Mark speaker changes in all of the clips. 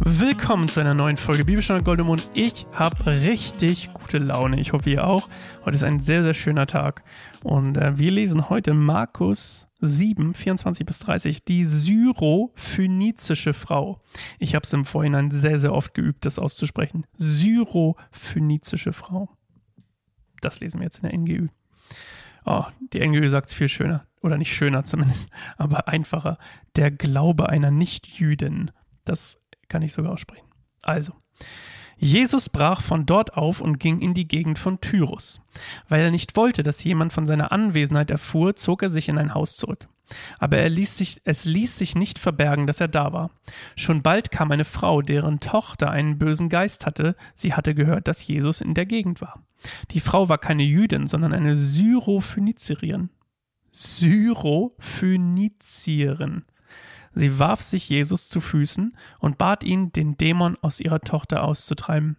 Speaker 1: Willkommen zu einer neuen Folge Bibelstunde Goldemund. Ich habe richtig gute Laune. Ich hoffe, ihr auch. Heute ist ein sehr, sehr schöner Tag. Und äh, wir lesen heute Markus 7, 24 bis 30, die syrophönizische Frau. Ich habe es im Vorhinein sehr, sehr oft geübt, das auszusprechen. Syrophönizische Frau. Das lesen wir jetzt in der NGÜ. Oh, die NGÜ sagt es viel schöner. Oder nicht schöner zumindest, aber einfacher. Der Glaube einer Nichtjüdin. Das kann ich sogar aussprechen. Also, Jesus brach von dort auf und ging in die Gegend von Tyrus. Weil er nicht wollte, dass jemand von seiner Anwesenheit erfuhr, zog er sich in ein Haus zurück. Aber er ließ sich, es ließ sich nicht verbergen, dass er da war. Schon bald kam eine Frau, deren Tochter einen bösen Geist hatte. Sie hatte gehört, dass Jesus in der Gegend war. Die Frau war keine Jüdin, sondern eine Syrophönizierin. Syrophönizierin. Sie warf sich Jesus zu Füßen und bat ihn, den Dämon aus ihrer Tochter auszutreiben.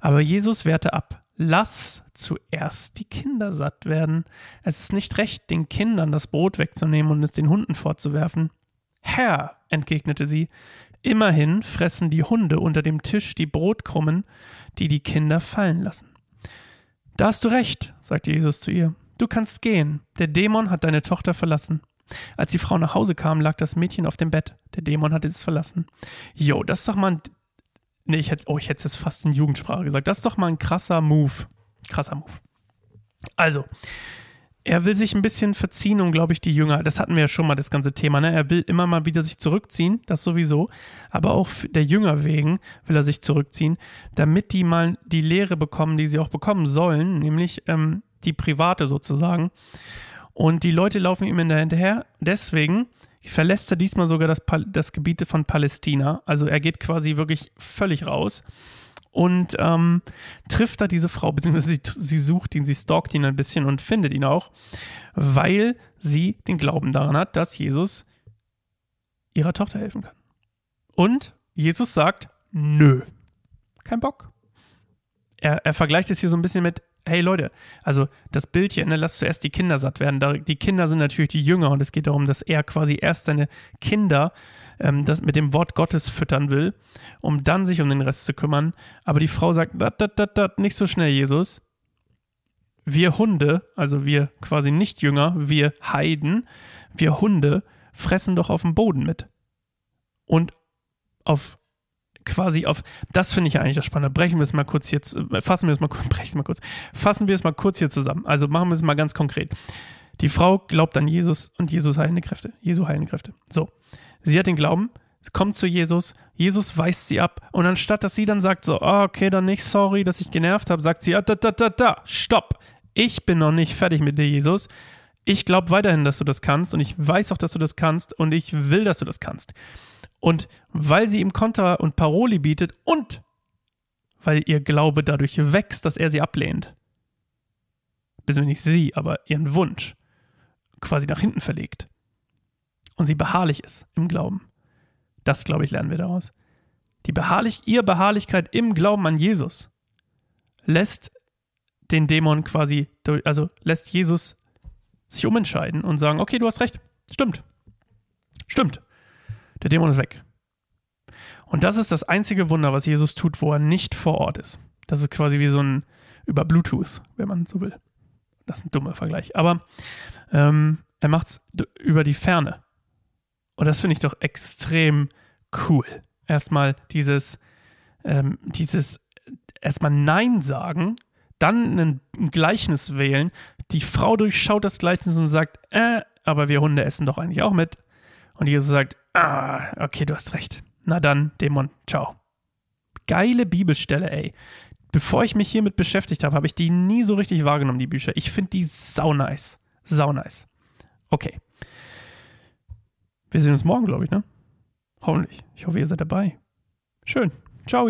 Speaker 1: Aber Jesus wehrte ab. Lass zuerst die Kinder satt werden. Es ist nicht recht, den Kindern das Brot wegzunehmen und es den Hunden fortzuwerfen. Herr, entgegnete sie, immerhin fressen die Hunde unter dem Tisch die Brotkrummen, die die Kinder fallen lassen. Da hast du recht, sagte Jesus zu ihr. Du kannst gehen. Der Dämon hat deine Tochter verlassen. Als die Frau nach Hause kam, lag das Mädchen auf dem Bett. Der Dämon hatte es verlassen. Jo, das ist doch mal ein. Nee, ich hätte, oh, ich hätte es fast in Jugendsprache gesagt. Das ist doch mal ein krasser Move. Krasser Move. Also, er will sich ein bisschen verziehen und glaube ich die Jünger, das hatten wir ja schon mal das ganze Thema, ne? Er will immer mal wieder sich zurückziehen, das sowieso, aber auch der Jünger wegen will er sich zurückziehen, damit die mal die Lehre bekommen, die sie auch bekommen sollen, nämlich ähm, die private sozusagen. Und die Leute laufen ihm hinterher. Deswegen verlässt er diesmal sogar das, das Gebiet von Palästina. Also er geht quasi wirklich völlig raus und ähm, trifft da diese Frau, beziehungsweise sie, sie, sucht ihn, sie stalkt ihn ein bisschen und findet ihn auch, weil sie den Glauben daran hat, dass Jesus ihrer Tochter helfen kann. Und Jesus sagt, nö, kein Bock. Er, er vergleicht es hier so ein bisschen mit, hey Leute, also das Bildchen, ne, lasst zuerst die Kinder satt werden. die Kinder sind natürlich die Jünger und es geht darum, dass er quasi erst seine Kinder ähm, das mit dem Wort Gottes füttern will, um dann sich um den Rest zu kümmern. Aber die Frau sagt, dat, dat, dat, dat, nicht so schnell, Jesus. Wir Hunde, also wir quasi nicht Jünger, wir Heiden, wir Hunde fressen doch auf dem Boden mit. Und auf quasi auf, das finde ich ja eigentlich das Spannende. Brechen wir es mal kurz jetzt, äh, fassen wir es mal, brechen mal kurz, fassen wir es mal kurz hier zusammen. Also machen wir es mal ganz konkret. Die Frau glaubt an Jesus und Jesus heilende Kräfte. Jesu heilende Kräfte. So. Sie hat den Glauben, kommt zu Jesus, Jesus weist sie ab und anstatt, dass sie dann sagt so, oh, okay, dann nicht, sorry, dass ich genervt habe, sagt sie, ah, da, da, da, da, stopp. Ich bin noch nicht fertig mit dir, Jesus. Ich glaube weiterhin, dass du das kannst und ich weiß auch, dass du das kannst und ich will, dass du das kannst. Und weil sie ihm Kontra und Paroli bietet und weil ihr Glaube dadurch wächst, dass er sie ablehnt, beziehungsweise nicht sie, aber ihren Wunsch quasi nach hinten verlegt und sie beharrlich ist im Glauben. Das, glaube ich, lernen wir daraus. Die Beharrlich, ihr Beharrlichkeit im Glauben an Jesus lässt den Dämon quasi, also lässt Jesus sich umentscheiden und sagen, okay, du hast recht, stimmt, stimmt. Der Dämon ist weg. Und das ist das einzige Wunder, was Jesus tut, wo er nicht vor Ort ist. Das ist quasi wie so ein über Bluetooth, wenn man so will. Das ist ein dummer Vergleich. Aber ähm, er macht es über die Ferne. Und das finde ich doch extrem cool. Erstmal dieses, ähm, dieses, erstmal Nein sagen, dann ein Gleichnis wählen. Die Frau durchschaut das Gleichnis und sagt, äh, aber wir Hunde essen doch eigentlich auch mit. Und Jesus sagt, ah, okay, du hast recht. Na dann, Dämon, ciao. Geile Bibelstelle, ey. Bevor ich mich hiermit beschäftigt habe, habe ich die nie so richtig wahrgenommen, die Bücher. Ich finde die sau nice. Sau nice. Okay. Wir sehen uns morgen, glaube ich, ne? Hoffentlich. Ich hoffe, ihr seid dabei. Schön. Ciao.